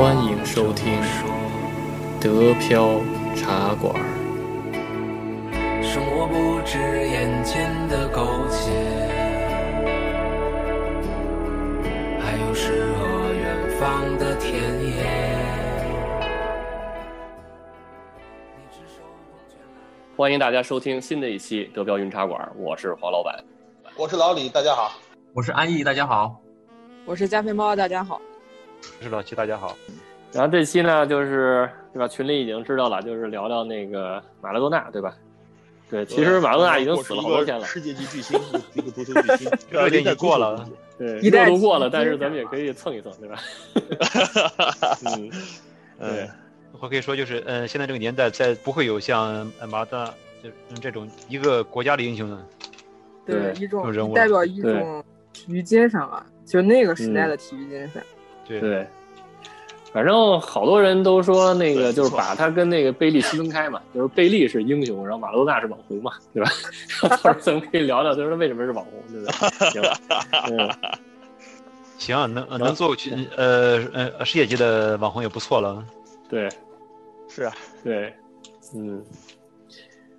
欢迎收听德飘茶馆。生活不止眼前的苟且，还有诗和远方的田野。欢迎大家收听新的一期德飘云茶馆，我是黄老板。我是老李，大家好。我是安逸，大家好。我是加菲猫，大家好。我是老七，大家好。然后这期呢，就是对吧？群里已经知道了，就是聊聊那个马拉多纳，对吧？对，其实马拉多纳已经死了好多天了，世界级巨星，一个足球巨星，热点已经过了，对，一代热度过了，但是咱们也可以蹭一蹭，对吧？嗯，对嗯，我可以说就是，嗯，现在这个年代，再不会有像呃马拉多纳就这种一个国家的英雄了。对一种代表一对种体育精神吧，就那个时代的体育精神。对，对，反正好多人都说那个就是把他跟那个贝利区分开嘛，就是贝利是英雄，然后马拉多纳是网红嘛，对吧？到时候咱们可以聊聊，就是他为什么是网红，对不对？行，嗯，行，能能做去呃呃世界级的网红也不错了。对是啊，对，嗯，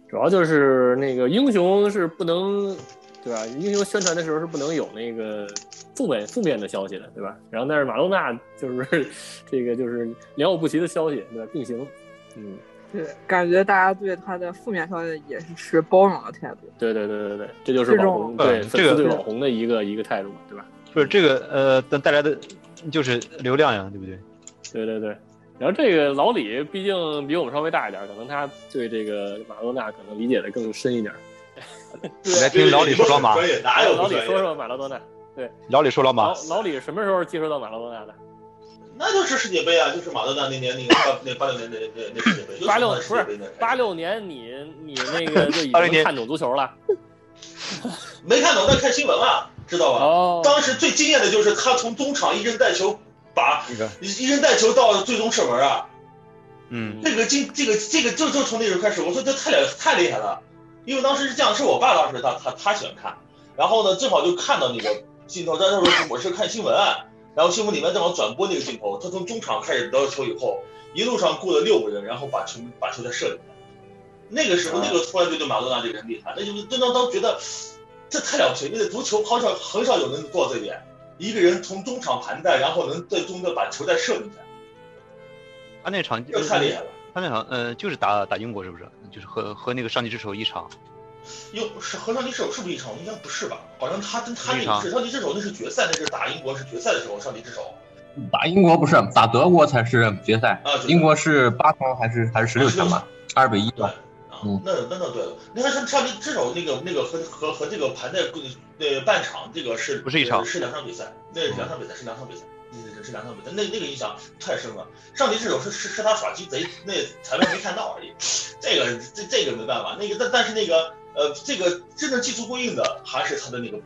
主要就是那个英雄是不能，对吧？英雄宣传的时候是不能有那个负面负面的消息的，对吧？然后但是马拉多纳就是 这个就是良莠不齐的消息，对吧？并行，嗯。对，感觉大家对他的负面消息也是持包容的态度。对对对对对，这就是网红对嗯这个粉丝对网红的一个一个态度嘛，对吧？不是这个呃带带来的就是流量呀，对不对？对对对。然后这个老李毕竟比我们稍微大一点，可能他对这个马拉多纳可能理解的更深一点。来听老李说老马，哪有老？李说说马拉多纳，对。老李说老马。老，老李什么时候接触到马拉多纳的？那就是世界杯啊，就是马拉多纳那年那个八那八六年那那那世界杯，八六不是八六年你你那个就已经看懂足球了。没看懂，但看新闻了，知道吧？哦。当时最惊艳的就是他从中场一人带球，把那个。一人带球到最终射门啊！嗯。这个惊这个这个就就从那时候开始，我说这太厉太厉害了，因为当时是这样，是我爸当时他他他喜欢看，然后呢正好就看到那个镜头，但是我是看新闻，然后新闻里面正好转播那个镜头，他从中场开始得到球以后，一路上过了六个人，然后把球把球再射进来，那个时候啊那个突然就对马多纳这个人厉害，那就是真当当觉得这太了不起了，因为足球好少很少有人做到这一点，一个人从中场盘带，然后能最终的把球再射进来，他那场这太厉害了。他那场呃就是打打英国是不是？就是和和那个上帝之手一场。又，是和上帝之手是不是一场？应该不是吧？好像他跟他那一场个是上帝之手，那是决赛，那是打英国是决赛的时候，上帝之手打英国不是打德国才是决赛，啊，决赛英国是八强还是还是十六强吧？二比一对吧。啊嗯，那那那对了，你看上上帝之手那个那个和和和这个盘在呃半场这个是不是一场是两场比赛，那两场比赛是两场比赛，是是两场比赛，那那个印象太深了。上帝之手是是是他耍鸡贼，那裁判没看到而已，这个这这个没办法，那个但但是那个呃这个真正技术过硬的还是他的那个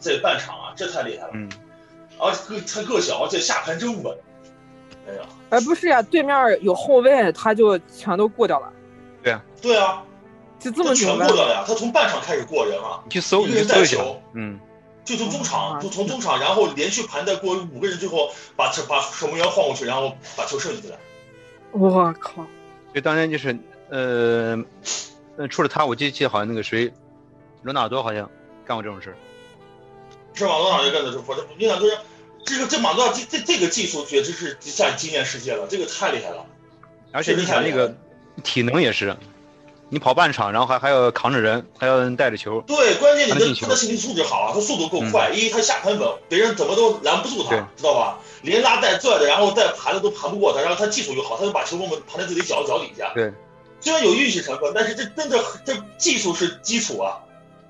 这半场啊，这太厉害了。嗯，而且个他个小，而且下盘真稳。哎呀，哎，不是呀，对面有后卫，他就全都过掉了，对啊，就这么全过掉了呀！他从半场开始过人啊，你去搜一个人你去搜一下。带球，嗯，就从中场，啊就从中场，然后连续盘带过五个人，最后把球把守门员晃过去，然后把球射进去了。我靠！所以当年就是呃呃除了他，我记记得好像那个谁，罗纳尔多好像干过这种事儿。是马多纳就干的是，我这你想就是这个这马多纳这这这个技术简直是下惊艳世界了，这个太厉害了。而且你想那这个个体能也是，你跑半场，然后还还要扛着人，还要带着球，对，关键你的他的身体素质好啊，他速度够快，一他下盘稳，别人怎么都拦不住他，知道吧？连拉带拽的，然后带盘的都盘不过他，然后他技术又好，他就把球我们盘在自己脚脚底下。对，虽然有运气成分，但是这真的这技术是基础啊，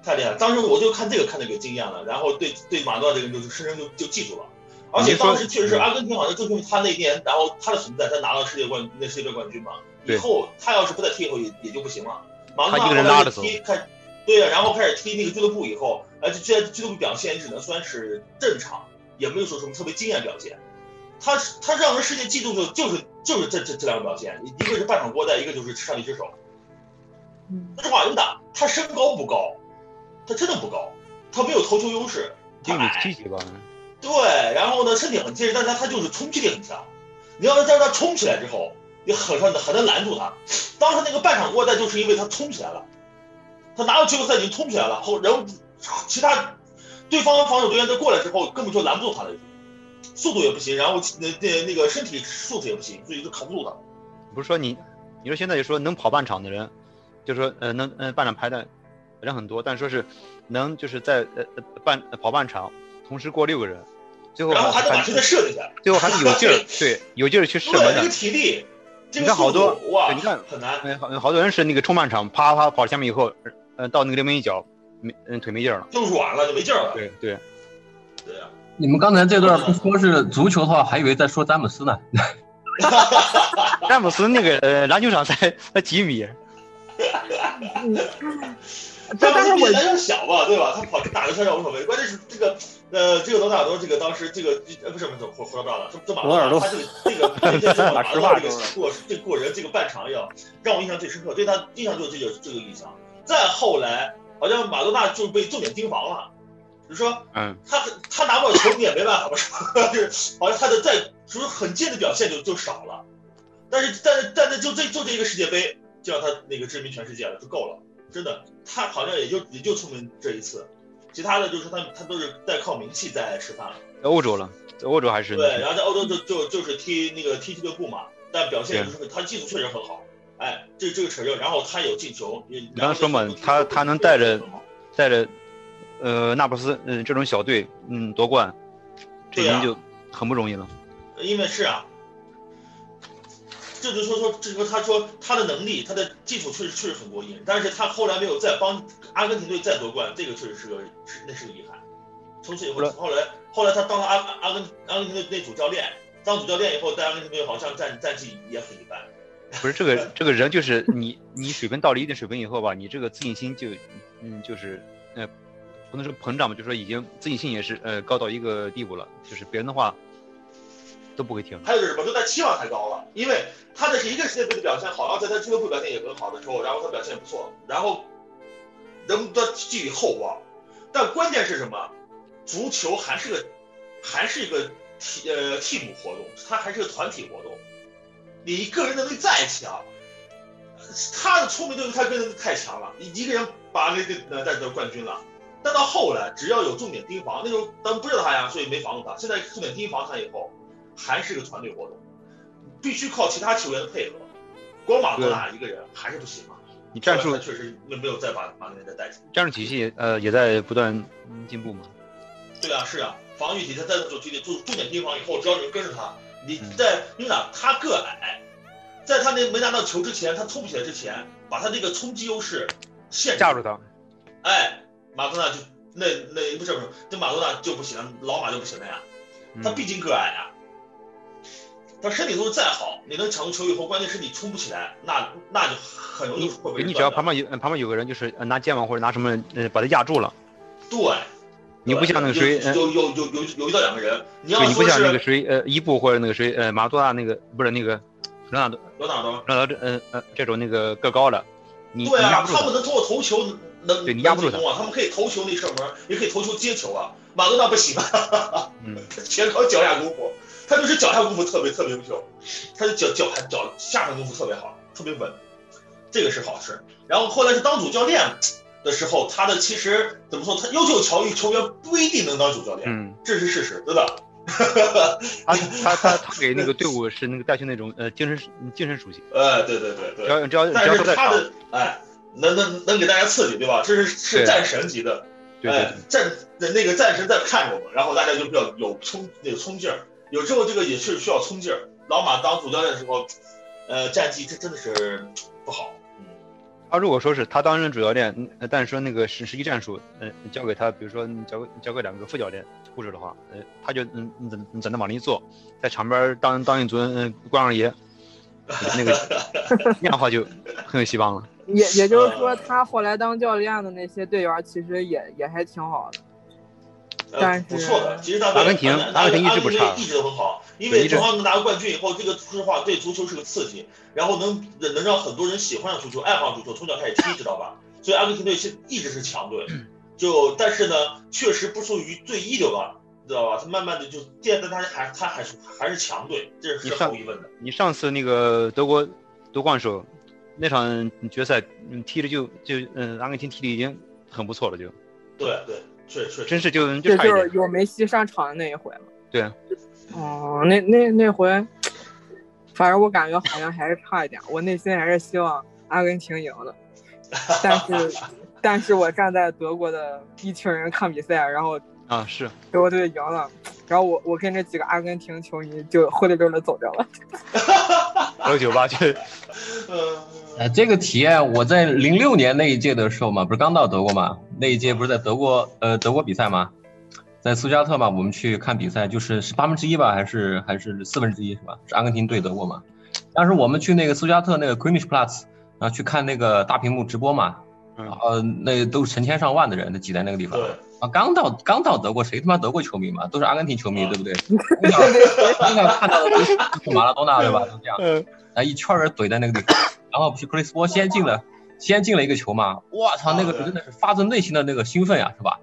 太厉害了。当时我就看这个看的有惊艳了，然后对对马诺这个人就是深深就就记住了。而且当时确实是阿根廷，好像就是他那年，然后他的存在，他拿了世界冠那世界杯冠军嘛。以后他要是不再踢以后也也就不行了。马诺他一个人后来拉着走踢开，对呀、然后开始踢那个俱乐部以后，而且这俱乐部表现也只能算是正常，也没有说什么特别惊艳表现。他他让人世界记住的就是就是这这这两个表现，一个是半场过带，一个就是上帝之手。嗯说实话，真的，他身高不高，他真的不高，他没有投球优势，他一米矮七几吧？对，然后呢，身体很结实，但是他他就是冲击力很强。你要是在他冲起来之后，你很难很难拦住他。当时那个半场过带，就是因为他冲起来了，他拿到季后赛已经冲起来了，后然后其他对方防守队员都过来之后，根本就拦不住他了，速度也不行，然后那那那个身体素质也不行，所以就扛不住他。不是说你，你说现在就说能跑半场的人，就说呃能呃半场排的人很多，但说是能就是在呃呃半跑半场同时过六个人，最后还能把球再射进去，最后还是有劲儿，对，有劲儿去射对，门的这个。体力，这你看好多哇，你看很难。嗯，好好多人是那个冲半场，啪啪跑前面以后，呃，到那个临门一脚，没嗯腿没劲儿了。就软了，就没劲儿了。对对，对啊，你们刚才这段不说是足球的话，还以为在说詹姆斯呢。詹姆斯那个呃篮球场才才几米，但 但是我小嘛，对吧？他跑打个三角无所谓，关键是这个呃，这个罗纳尔多，这个当时这个呃不是不是胡胡说八道了，这这马罗纳尔多他这个这个 这个马打尔多这个过这个过人这个半场要让我印象最深刻，对他印象就是这个这个印象。再后来，好像马多纳就被重点盯防了，就是说嗯，他他拿不到球你也没办法，不是？就是好像他的在就是很贱的表现就就少了，但是但是但是就这就这一个世界杯，就让他那个知名全世界了，就够了。真的，他好像也就也就聪明这一次，其他的就是他他都是在靠名气在吃饭了。在欧洲了，在欧洲还是对，然后在欧洲就就就是踢那个踢俱乐部嘛，但表现就是他技术确实很好，哎，这这个成就，然后他有进球，你你刚才说嘛，他他能带着带着呃那不斯嗯、这种小队嗯夺冠，这已经就很不容易了。因为是啊，这就说说，这就说他说他的能力，他的技术确实确实很过硬，但是他后来没有再帮阿根廷队再夺冠，这个确实是个是那是个遗憾。从此以后，后来后来他当了阿阿根阿根廷队那主教练，当主教练以后，在阿根廷队好像战战绩也很一般。不是这个 这个人就是你你水平到了一定水平以后吧，你这个自信心就嗯就是呃不能说膨胀吧，就说已经自信心也是呃高到一个地步了，就是别人的话都不会听。还有就是什么，就他期望太高了，因为他的是一个世界杯的表现好，然后在他俱乐部表现也很好的时候，然后他表现也不错，然后人们都寄予厚望。但关键是什么？足球还是个还是一个替呃替补活动，它还是个团体活动。你个人能力再强，他的聪明就是他个人太强了，你一个人把那个呃带得冠军了。但到后来，只要有重点盯防，那时候咱们不知道他呀，所以没防住他。现在重点盯防他以后，还是个团队活动，必须靠其他球员的配合，光马多纳一个人还是不行啊。你战术确实没没有再把马内再带起。战术体系呃也在不断嗯进步嘛。对啊，是啊，防御体他在做重点重重点盯防以后，只要有人跟着他，你嗯在因为哪他个矮，在他那没拿到球之前，他冲不起来之前，把他那个冲击优势限制架住他，哎，马多纳就那那不是不是，这马多纳就不行，老马就不行了呀。他嗯毕竟个矮呀，他身体素质再好，你能抢住球以后，关键是你冲不起来，那那就很容易会被人你只要旁边有呃旁边有个人就是呃拿肩膀或者拿什么呃把他压住了，对，你不像那个谁呃有有有有有有一到两个人，你要对你不像那个谁呃伊布或者那个谁呃马多纳那个不是那个罗纳多罗纳多，罗纳多嗯呃呃这种那个个高的，你你对啊，压不住他他们能通过投球能对你压不住能进攻啊，他们可以投球那射门，也可以投球接球啊。马多纳不行啊，嗯。全靠脚下功夫，他就是脚下功夫特别特别优秀，他的脚脚盘脚下盘功夫特别好，特别稳，这个是好事。然后后来是当主教练的时候，他的其实怎么说，他优秀球员球员不一定能当主教练，嗯，这是事实，真的。他他他他给那个队伍是那个带去那种呃精神精神属性，呃，对对对对只。要只要只但要他的哎，能能能给大家刺激，对吧？这是是战神级的，对对哎，战那那个战神在看着我们，然后大家就比较有冲那个冲劲儿。有时候这个也是需要冲劲儿。老马当主教练的时候，呃，战绩这真的是不好。嗯，他如果说是他当任主教练，嗯呃但是说那个实实际战术，呃，交给他，比如说你交给交给两个副教练布置的话，呃，他就嗯嗯在在那往里坐，在场边当当一尊嗯关二爷，那个那 样的话就很有希望了。也也就是说，他后来当教练的那些队员，其实也也还挺好的。呃但是不错的。其实他阿根廷阿阿根廷一直不差一直都很好，因为正好能拿到冠军以后，这个说实话对足球是个刺激，然后能能让很多人喜欢上足球，爱好上足球，从小开始踢，知道吧？所以阿根廷队现一直是强队，就但是呢，确实不属于最一流的知道吧？他慢慢的就现在他还他还是还是强队，这是毫无疑问的。你上次那个德国夺冠时候那场决赛，嗯，踢的就就嗯，阿根廷踢的已经很不错了，就对对，确实确实。真是就就这就差一点。是有梅西上场的那一回嘛。对，哦，那那那回，反正我感觉好像还是差一点，我内心还是希望阿根廷赢的，但是，但是我站在德国的一群人看比赛，然后啊是，德国队赢了，然后我我跟这几个阿根廷球迷就灰溜溜的走掉了。还有酒吧就 嗯，呃，这个体验我在零六年那一届的时候嘛，不是刚到德国嘛，那一届不是在德国呃德国比赛吗，在苏加特嘛，我们去看比赛，就是是八分之一吧，还是还是四分之一是吧？是阿根廷对德国嘛。当时我们去那个苏加特那个 Queenish Platz，然后去看那个大屏幕直播嘛，嗯然后那都是成千上万的人都挤在那个地方。啊，刚到刚到德国，谁他妈德国球迷嘛，都是阿根廷球迷，嗯对不对？从小从小看到的都是 马拉多纳，对吧？都这样。啊一圈人怼在那个地方，然后不是克里斯波先进了，先进了一个球嘛，我操，那个真的是发自内心的那个兴奋呀，是吧？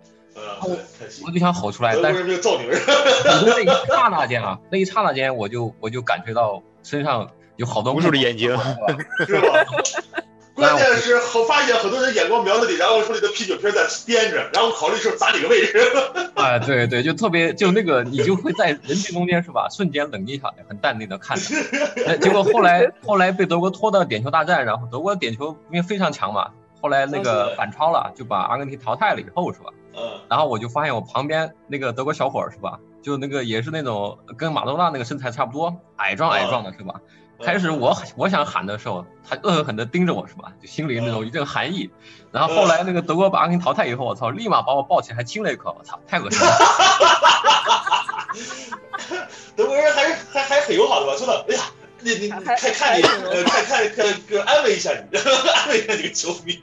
我。就想吼出来，但是造牛人就揍你们，我那一刹那间啊，那一刹那间我就我就感觉到身上有好多无数的眼睛是吧？关键是我发现很多人眼光瞄着你，然后手里的啤酒瓶在颠着，然后考虑是砸哪个位置。哎，对对，就特别就那个，你就会在人群中间是吧，瞬间冷静下来，很淡定的看着。哎结果后来后来被德国拖到点球大战，然后德国点球因为非常强嘛，后来那个反超了，就把阿根廷淘汰了以后是吧？嗯，然后我就发现我旁边那个德国小伙是吧，就那个也是那种跟马多纳那个身材差不多，矮壮矮壮的是吧？开始我我想喊的时候，他恶狠狠地盯着我是吧？就心里那种一阵寒意。然后后来那个德国把阿根廷淘汰以后，我操，立马把我抱起来还亲了一口，我操，太恶心了。德国人还是还还很友好的吧？说的，哎呀，你你还看看你，呃，看看看个安慰一下你，安慰一下这个球迷。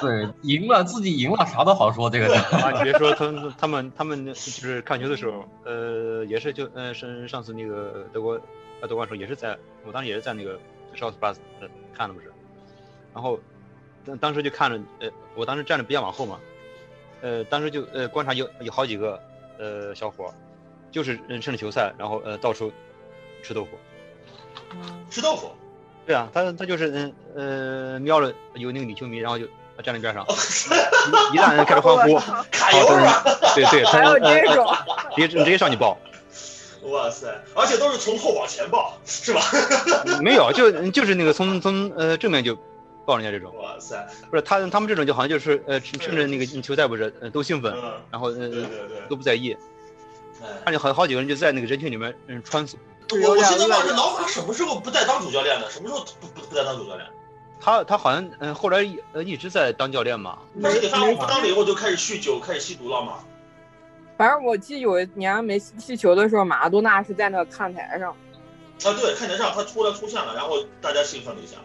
对，赢了自己赢了，啥都好说这个。啊，你别说，他们他们他们就是看球的时候，呃，也是就呃上上次那个德国呃夺冠时候也是在，我当时也是在那个 s h o t Plus 呃看的不是，然后当当时就看着呃，我当时站的比较往后嘛，呃，当时就呃观察有有好几个呃小伙，就是嗯趁着球赛，然后呃到处吃豆腐。吃豆腐，对啊，他他就是嗯呃瞄着有那个女球迷，然后就站在边上，一一旦开始欢呼？对对，他呃，直接直接上去抱。哇塞，而且都是从后往前抱，是吧？没有，就就是那个从从呃正面就抱人家这种，哇塞，不是他他们这种就好像就是呃趁趁着那个球赛不是呃都兴奋，嗯，然后呃对对对，都不在意，哎看见好好几个人就在那个人群里面嗯穿梭。我我记得当时老马什么时候不再当主教练呢？什么时候不不不再当主教练？他他好像嗯、呃、后来一呃一直在当教练嘛，他是给发不当了以后就开始酗酒，开始吸毒了嘛？反正我记得有一年梅西踢球的时候，马拉多纳是在那个看台上。啊，对，看台上他突然出现了，然后大家兴奋了一下。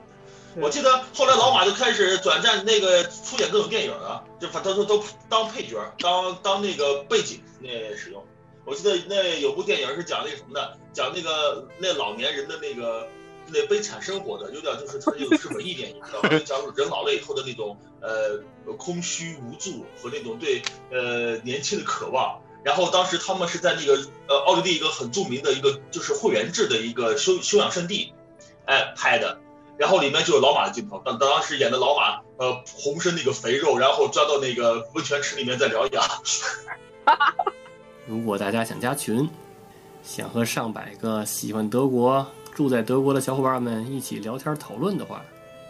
我记得后来老马就开始转战那个出演各种电影了，就反正都都当配角，当当那个背景那使用。我记得那有部电影是讲那什么的，讲那个那老年人的那个那悲惨生活的，有点就是它那种是文艺电影，知道吧？就讲人老了以后的那种呃空虚无助和那种对呃年轻的渴望。然后当时他们是在那个呃奥地利一个很著名的一个就是会员制的一个休休养圣地，哎拍的。然后里面就有老马的镜头，当当时演的老马，呃，红身那个肥肉，然后钻到那个温泉池里面在疗养。如果大家想加群，想和上百个喜欢德国、住在德国的小伙伴们一起聊天讨论的话，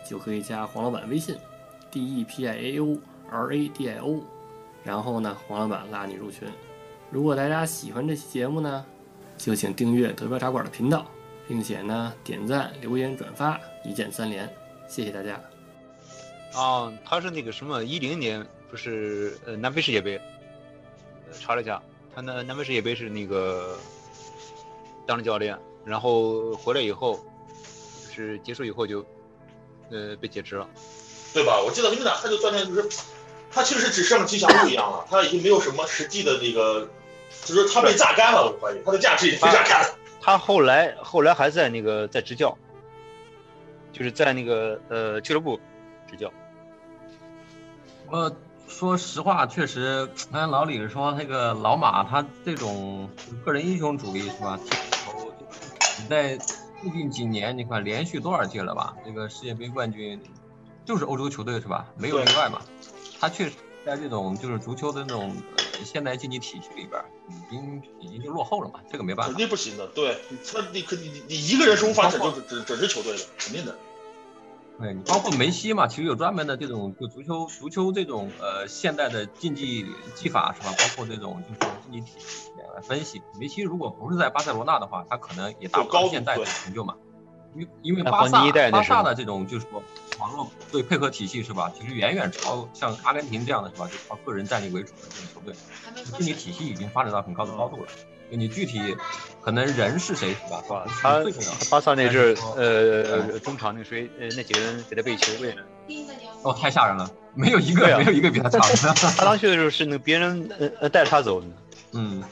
就可以加黄老板微信，d e p i a o r a d i o，然后呢，黄老板拉你入群。如果大家喜欢这期节目呢，就请订阅德标茶馆的频道，并且呢点赞、留言、转发，一键三连，谢谢大家。啊，他是那个什么一零年不是呃南非世界杯，查了一下，他那南非世界杯是那个当了教练，然后回来以后就是结束以后就呃被解职了。对吧？我记得明哪他就锻炼，就是他其实只剩吉祥物一样了，他已经没有什么实际的那个，就是他被榨干了，我怀疑他的价值已经被榨干了。他后来后来还在那个在执教，就是在那个呃俱乐部执教。呃，说实话，确实，按老李说，那个老马他这种个人英雄主义是吧？你在最近几年，你看连续多少届了吧？这个世界杯冠军就是欧洲球队是吧？没有例外嘛。他确实在这种就是足球的那种呃现代竞技体系里边，已经已经就落后了嘛，这个没办法肯。定不行的。对，他你可你你你一个人是无法拯救整整支球队的，肯定的。对，你包括梅西嘛，其实有专门的这种就足球足球这种呃现代的竞技技法是吧？包括这种就是竞技体系来分析。梅西如果不是在巴塞罗那的话，他可能也达不到现在的成就嘛。因为因为巴萨黄金一代那时候巴萨的这种就是说网络对配合体系是吧？其实远远超像阿根廷这样的是吧？就靠个人战力为主的这种球队，竞技体系已经发展到很高的高度了。就你具体可能人是谁是吧？是他最重要。巴萨那阵儿呃，中场那个谁，呃，那几个人给他背球位呢？哦，太吓人了，没有一个、没有一个比他强的。他当去的时候是那个别人呃呃带着他走的，嗯，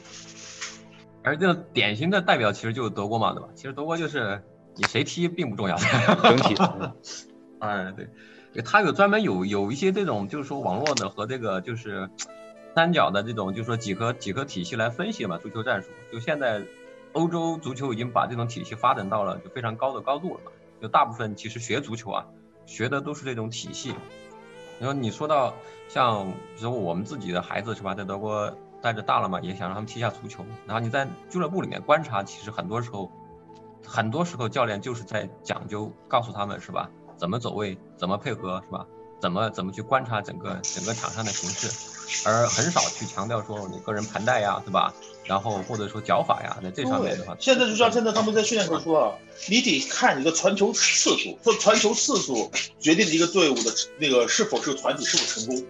而这种典型的代表其实就是德国嘛，对吧？其实德国就是你谁踢并不重要，整体。嗯哎，对，对他有专门有有一些这种就是说网络的和这个就是三角的这种就是说几何几何体系来分析嘛足球战术。就现在欧洲足球已经把这种体系发展到了就非常高的高度了嘛。就大部分其实学足球啊，学的都是这种体系。然后你说到像比如我们自己的孩子是吧，在德国带着大了嘛，也想让他们踢下足球。然后你在俱乐部里面观察，其实很多时候，很多时候教练就是在讲究告诉他们是吧，怎么走位，怎么配合是吧，怎么怎么去观察整个整个场上的形势，而很少去强调说你个人盘带呀，对吧？然后或者说脚法呀，在这上面的话，现在就像现在他们在训练时候说了，你得看你的传球次数，这传球次数决定了一个队伍的那个是否是个团体是否成功，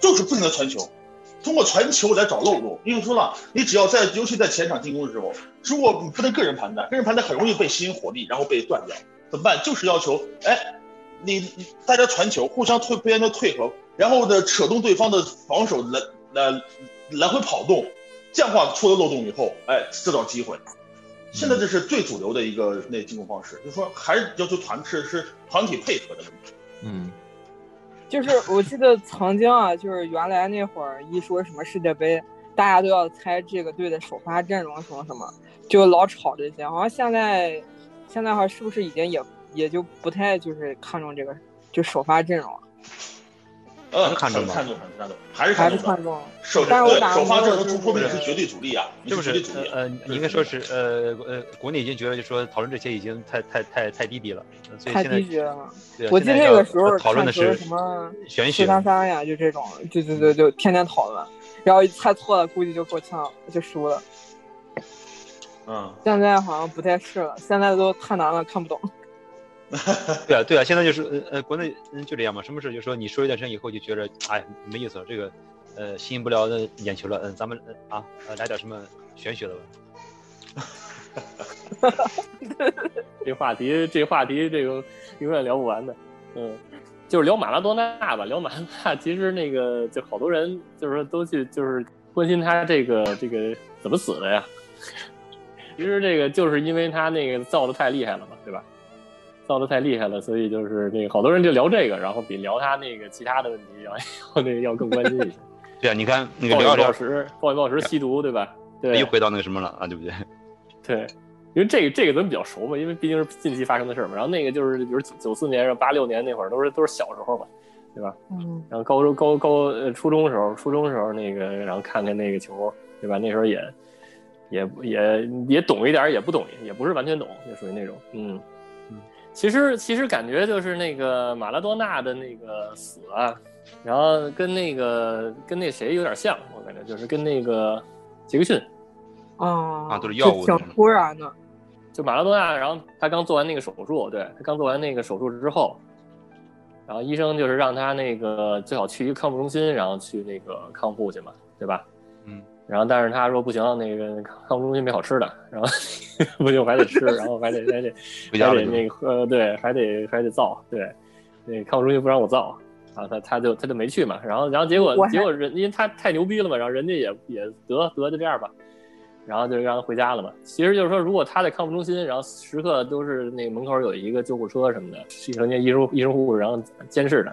就是不停的传球，通过传球来找漏洞。因为说了，你只要在尤其在前场进攻的时候，如果你不能个人盘带，个人盘带很容易被吸引火力，然后被断掉，怎么办？就是要求，哎，你你大家传球，互相退不间的退合，然后呢扯动对方的防守来来来回跑动。这样的话出了漏洞以后，哎，制造机会。现在这是最主流的一个那进攻方式，就是说还是要求团是是团体配合的问题。嗯，就是我记得曾经啊，就是原来那会儿一说什么世界杯，大家都要猜这个队的首发阵容什么什么，就老吵这些。好像现在现在好像是不是已经也也就不太就是看重这个就首发阵容了，呃，看重吧看重，很看重，还是还看重的。是看重。首但是我打对首发阵容过出说明你是绝对主力啊，你是不是绝对主力啊。呃，你应该说是呃呃，国内已经觉得就说讨论这些已经太太太太低级了，呃所以太现在低级了。我记得那个时候讨论的是什么四玄学，三三呀，就这种，就就就就天天讨论，然后猜错了，估计就够呛，就输了。嗯，现在好像不太是了，现在都太难了，看不懂。对啊对啊，现在就是呃呃国内嗯就这样嘛，什么事就说你说一段时间以后就觉得哎没意思了，这个呃吸引不了那眼球了，嗯咱们呃啊呃来点什么玄学的吧。这话题，这话题，这个永远聊不完的。嗯，就是聊马拉多纳吧，聊马拉多纳，其实那个就好多人就是说都去就是关心他这个这个怎么死的呀。其实这个就是因为他那个造的太厉害了嘛，对吧？造的太厉害了，所以就是那个好多人就聊这个，然后比聊他那个其他的问题要要 那个要更关心一些。对啊，你看那个暴饮聊着聊暴食，暴饮暴食，吸毒，对吧？对又，回到那个什么了啊，对不对？对，因为这个这个咱们比较熟嘛，因为毕竟是近期发生的事儿嘛。然后那个就是比如九九四年、八六年那会儿，都是都是小时候嘛，对吧？嗯，然后高中高高呃初中时候，初中时候那个，然后看看那个球，对吧？那时候也也也也懂一点儿，也不懂，也不是完全懂，就属于那种，嗯嗯。其实其实感觉就是那个马拉多纳的那个死啊，然后跟那个跟那谁有点像，我感觉就是跟那个杰克逊，啊啊都是药物就挺突然的。就马拉多纳，然后他刚做完那个手术，对他刚做完那个手术之后，然后医生就是让他那个最好去一个康复中心，然后去那个康复去嘛，对吧？嗯。然后但是他说不行，那个康复中心没好吃的，然后 不行我还得吃，然后还得还得还得那个呃，对，还得还得造，对，那个康复中心不让我造。啊，他他就他就没去嘛，然后然后结果结果人因为他太牛逼了嘛，然后人家也也得得就这样吧，然后就让他回家了嘛。其实就是说，如果他在康复中心，然后时刻都是那个门口有一个救护车什么的，成天医生医生护士然后监视他，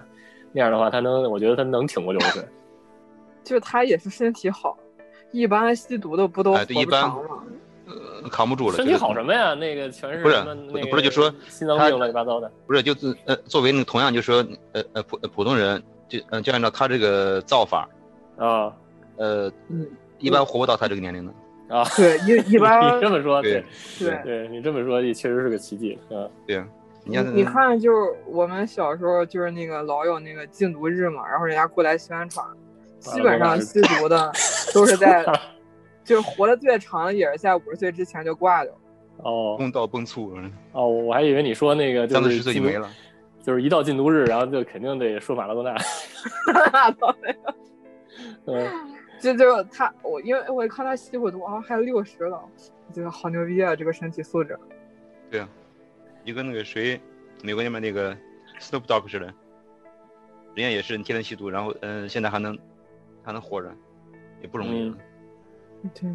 那样的话他能，我觉得他能挺过六十岁。就是他也是身体好，一般吸毒的不都活不哎对一般长吗？呃扛不住了。身体好什么呀？那个全是不是不是就说他心脏病乱七八糟的。不是，就是呃，作为那个同样就说呃呃普普通人，就呃就按照他这个造法，啊呃嗯，一般活不到他这个年龄的。啊！对，一一般 你这么说，对对对。对，你这么说也确实是个奇迹啊。对啊，你你看你看，就是我们小时候就是那个老有那个禁毒日嘛，然后人家过来宣传，基本上吸毒的 都是在，就是活得最长的也是在五十岁之前就挂掉。哦公道崩殂，嗯哦，我还以为你说那个就是禁毒十岁就没了。就是一到禁毒日，然后就肯定得说马拉多纳。嗯，这就是他，我因为我看他吸过毒啊，还有六十了，我觉得好牛逼啊，这个身体素质。对啊，就跟那个谁，美国那边那个 Snoop Dogg 似的，人家也是天天吸毒，然后嗯、呃现在还能还能活着，也不容易。嗯对，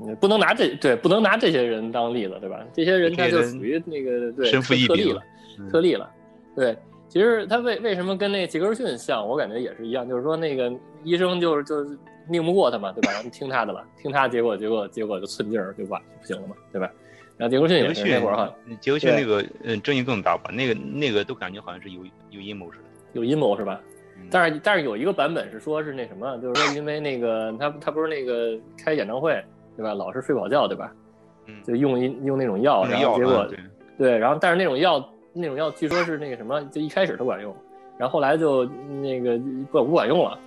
嗯不能拿这对，不能拿这些人当例子，对吧？这些人他就属于那个对身负特例了，嗯特例了。对，其实他为为什么跟那杰克逊像，我感觉也是一样，就是说那个医生就是就是拧不过他嘛，对吧？然后听他的了，听他，结果结果结果就寸劲儿就完不行了嘛，对吧？然后杰克逊也是那会儿哈，杰克逊那个嗯争议更大吧？那个那个都感觉好像是有有阴谋似的。有阴谋是吧？嗯但是但是有一个版本是说是那什么，就是说因为那个他他不是那个开演唱会对吧，老是睡不好觉对吧？嗯，就用一用那种药，然后结果啊对对，然后但是那种药那种药据说是那个什么，就一开始他管用，然后后来就那个不不管用了，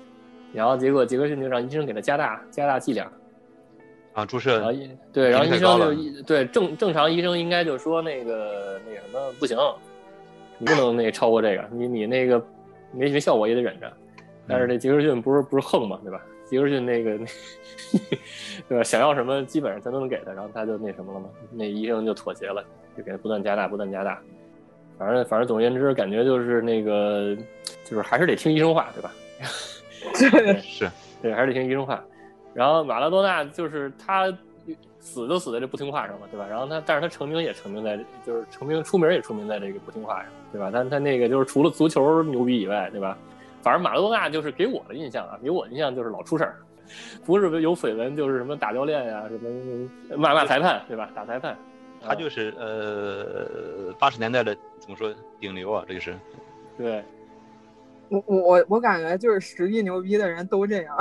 然后结果杰克逊就让医生给他加大加大剂量，啊，注然后射医对，然后医生就对正正常医生应该就说那个那个什么不行，你不能那个超过这个，你你那个没没效果也得忍着。但是那杰克逊不是不是横嘛，对吧？杰克逊那个 对吧？想要什么基本上他都能给他，然后他就那什么了嘛，那医生就妥协了，就给他不断加大不断加大。反正反正总而言之，感觉就是那个就是还是得听医生话，对吧？对，是对，还是得听医生话。然后马拉多纳就是他死就死在这不听话上了，对吧？然后他，但是他成名也成名在，就是成名出名也出名在这个不听话上，对吧？但他那个就是除了足球牛逼以外，对吧？反正马拉多纳就是给我的印象啊，给我的印象就是老出事儿，不是有绯闻就是什么打教练呀、什么骂骂裁判，对吧？打裁判，他就是呃八十年代的怎么说顶流啊，这个是。对。我我我我感觉就是实力牛逼的人都这样。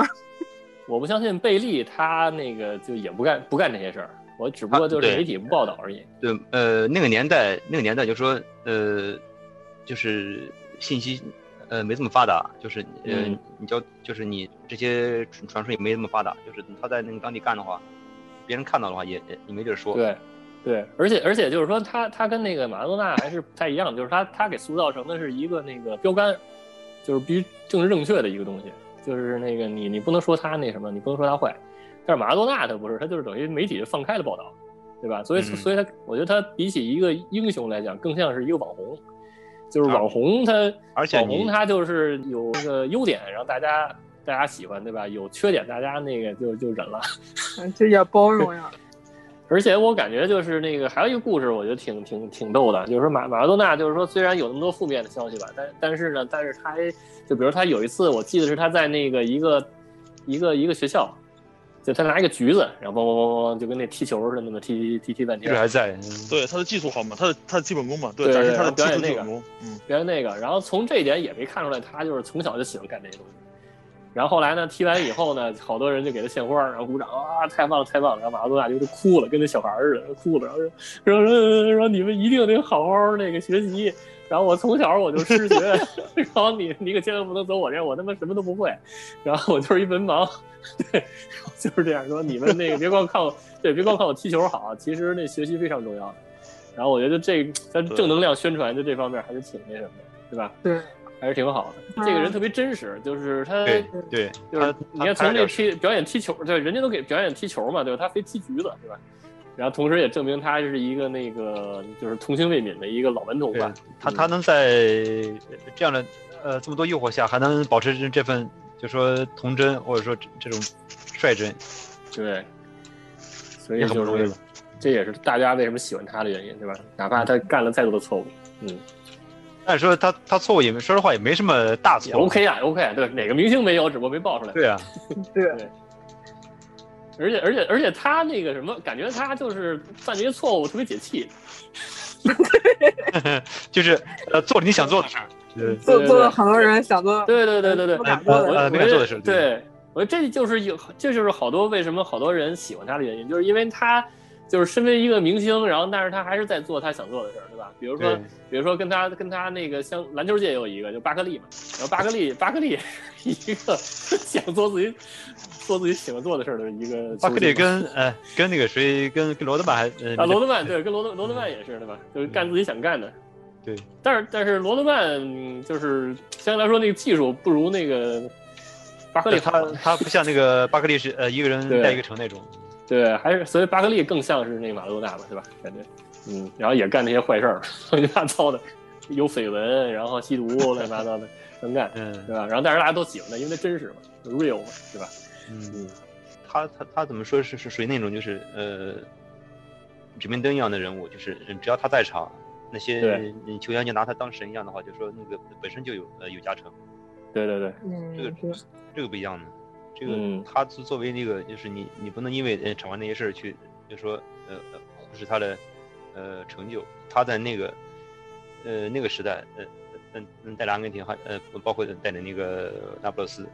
我不相信贝利他那个就也不干不干这些事儿，我只不过就是媒体不报道而已。对，呃，那个年代，那个年代就说，呃，就是信息，呃，没这么发达，就是，呃，嗯你叫，就是你这些传传说也没这么发达，就是他在那个当地干的话，别人看到的话也也也没地儿说。对，对，而且而且就是说他他跟那个马拉多纳还是不太一样，就是他他给塑造成的是一个那个标杆，就是必须政治正确的一个东西，就是那个你你不能说他那什么，你不能说他坏，但是马拉多纳他不是，他就是等于媒体放开了报道，对吧？所以、嗯所以他我觉得他比起一个英雄来讲，更像是一个网红，就是网红他、而且网红他就是有那个优点，然后大家大家喜欢，对吧？有缺点大家那个就就忍了。嗯 这也包容呀。而且我感觉就是那个还有一个故事，我觉得挺挺挺逗的，就是说马马拉多纳，就是说虽然有那么多负面的消息吧，但但是呢，但是他还就比如他有一次，我记得是他在那个一个一个一个学校，就他拿一个橘子，然后梆梆梆梆就跟那踢球似的，那么踢踢踢半天一直，还在。嗯对他的技术好嘛，他的他的基本功嘛，对展示他的表演那个技术基本功。嗯，表演那个，然后从这一点也没看出来他就是从小就喜欢干这些东西。然后后来呢，踢完以后呢，好多人就给他献花，然后鼓掌啊，太棒了，太棒了。然后马拉多纳就就哭了，跟那小孩似的，哭了，然后说说说说你们一定得好好那个学习。然后我从小我就失学，然后你你可千万不能走我这样，我他妈什么都不会。然后我就是一文盲，对，就是这样说。你们那个别光看我，对，别光看我踢球好，其实那学习非常重要的。然后我觉得这在正能量宣传的这方面还是挺那什么的，对吧？对，还是挺好的。这个人特别真实，就是他，对对，就是你看从这踢表演踢球，对，人家都给表演踢球嘛，对吧？他非踢橘子，对吧？然后同时也证明他是一个那个就是童心未泯的一个老顽童对吧。他他能在这样的呃这么多诱惑下，还能保持这份就说童真或者说这这种率真，对，所以就是容易了。这也是大家为什么喜欢他的原因，对吧？哪怕他干了再多的错误，嗯，但是说他他错误也没，说实话也没什么大错。OK 啊，OK，啊对，哪个明星没有，只不过没爆出来。对啊，对，而且而且而且他那个什么，感觉他就是犯这些错误特别解气。就是呃做了你想做的事儿。做做了很多人想做对对对对对，不敢做的呃我我没敢做的事对，我觉得这就是有，这就是好多为什么好多人喜欢他的原因，就是因为他就是身为一个明星，然后但是他还是在做他想做的事儿，对吧？比如说，比如说跟他跟他那个像篮球界有一个，就巴克利嘛，然后巴克利巴克利是一个 想做自己做自己喜欢做的事儿的一个巴克利跟呃跟那个谁跟跟罗德曼还呃啊，罗德曼对，跟罗德罗德曼也是对吧？就是干自己想干的。对，但是但是罗德曼嗯就是相对来说那个技术不如那个巴克利他他不像那个巴克利是呃一个人对带一个城那种。对，还是所以巴克利更像是那个马拉多纳吧，对吧？感觉，嗯，然后也干那些坏事儿，乱七八糟的，有绯闻，然后吸毒，乱七八糟的能干，嗯对吧？然后但是大家都喜欢他，因为他真实嘛，real 嘛，对吧？嗯，嗯，他他他怎么说是是属于那种就是呃指明灯一样的人物，就是嗯只要他在场，那些球员就拿他当神一样的话，就说那个本身就有呃有加成，对对对，嗯这个这个不一样的。这个嗯他作作为那个就是你你不能因为呃场外那些事儿去就说呃呃忽视他的呃成就，他在那个呃那个时代呃嗯嗯带领阿根廷还呃包括带领那个那不勒斯，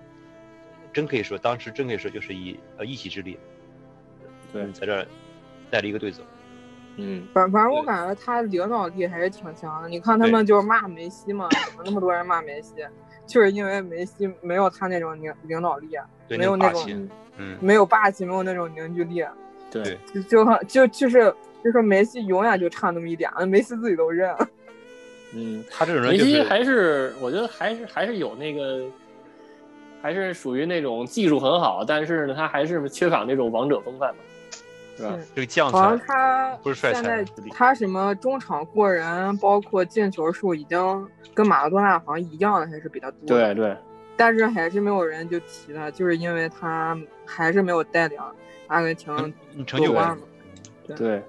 真可以说当时真可以说就是以呃一己之力，在这儿带了一个队走。嗯，反反正我感觉他领导力还是挺强的。你看他们就是骂梅西嘛，怎么那么多人骂梅西，就是因为梅西没有他那种领领导力，没有那种嗯，没有霸气，没有那种凝聚力，对对就就很就就是就是梅西永远就差那么一点，梅西自己都认。嗯，他这种人就是梅西还是我觉得还是还是有那个，还是属于那种技术很好，但是呢，他还是缺乏那种王者风范嘛，嗯这个将好像才，他不是帅现在他什么中场过人，包括进球数已经跟马拉多纳好像一样的，还是比较多。对。对，但是还是没有人就提他，就是因为他还是没有带领阿根廷嗯成就感夺冠嘛。对，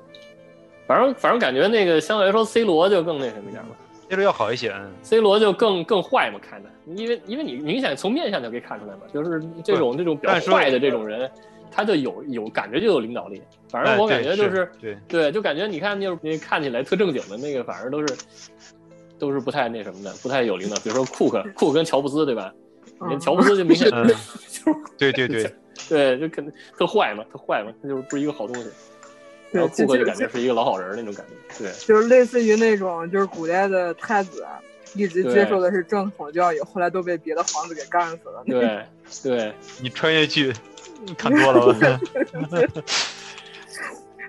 反正反正感觉那个相对来说，C 罗就更那什么一点吧，C 罗要好一些，嗯，C 罗就更更坏嘛，看着，因为因为你明显从面相就可以看出来嘛，就是这种这种比较但是说坏的这种人，他就有有感觉就有领导力，反正我感觉就是对。对，就感觉你看就是那看起来特正经的那个，反而都是都是不太那什么的，不太有领导，比如说库克，库克跟乔布斯对吧？乔布斯就明显嗯。就是对对对，对，就肯定特坏嘛，特坏嘛，他就是不是一个好东西。然，后库克就感觉是一个老好人那种感觉，对。就是类似于那种就是古代的太子，一直接受的是正统教育，后来都被别的皇子给干死了。对对 你穿越剧看多了吧？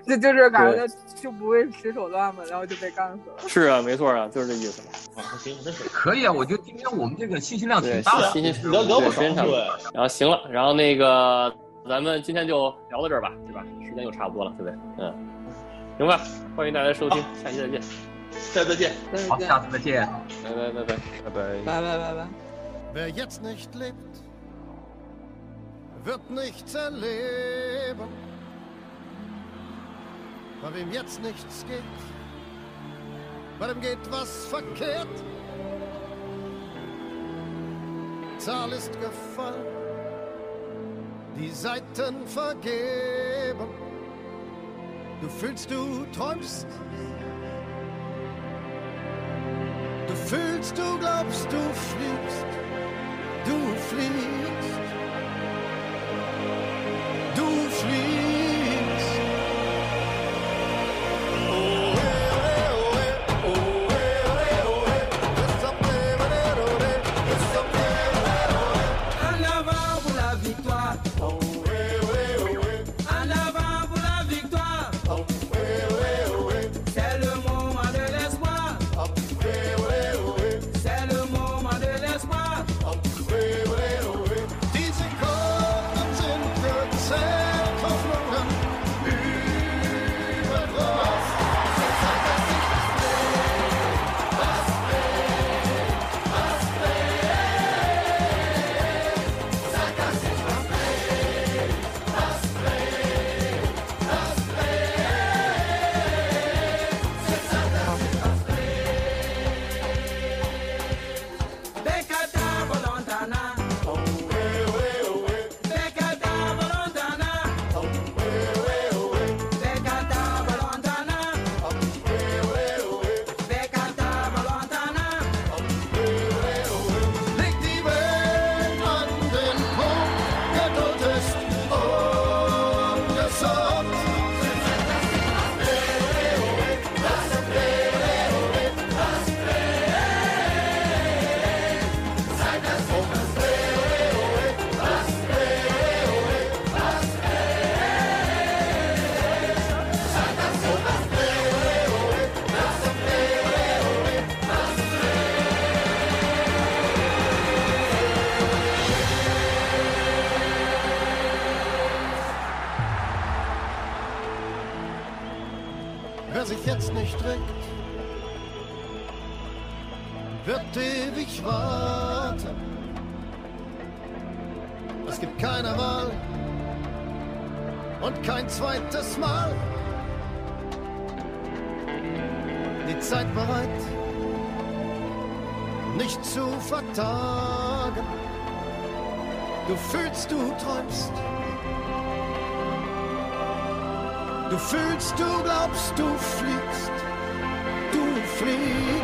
就就是感觉就不会使手段嘛，然后就被干死了。是啊，没错啊，就是这意思嘛。啊，行，那可以啊，我觉得今天我们这个信息量挺对，大的。聊聊不少，对，然后行了，然后那个咱们今天就聊到这儿吧，对吧？时间又差不多了，对不对？嗯，行吧，欢迎大家收听，下期再见，Dann Wer jetzt nicht lebt, wird nichts erleben. Bei wem jetzt nichts geht, bei dem geht was verkehrt. Zahl ist gefallen, die Seiten vergeben. Du fühlst, du träumst. Du fühlst, du glaubst, du fliegst. Du fliegst. Und kein zweites Mal. Die Zeit bereit, nicht zu vertagen. Du fühlst, du träumst. Du fühlst, du glaubst, du fliegst. Du fliegst.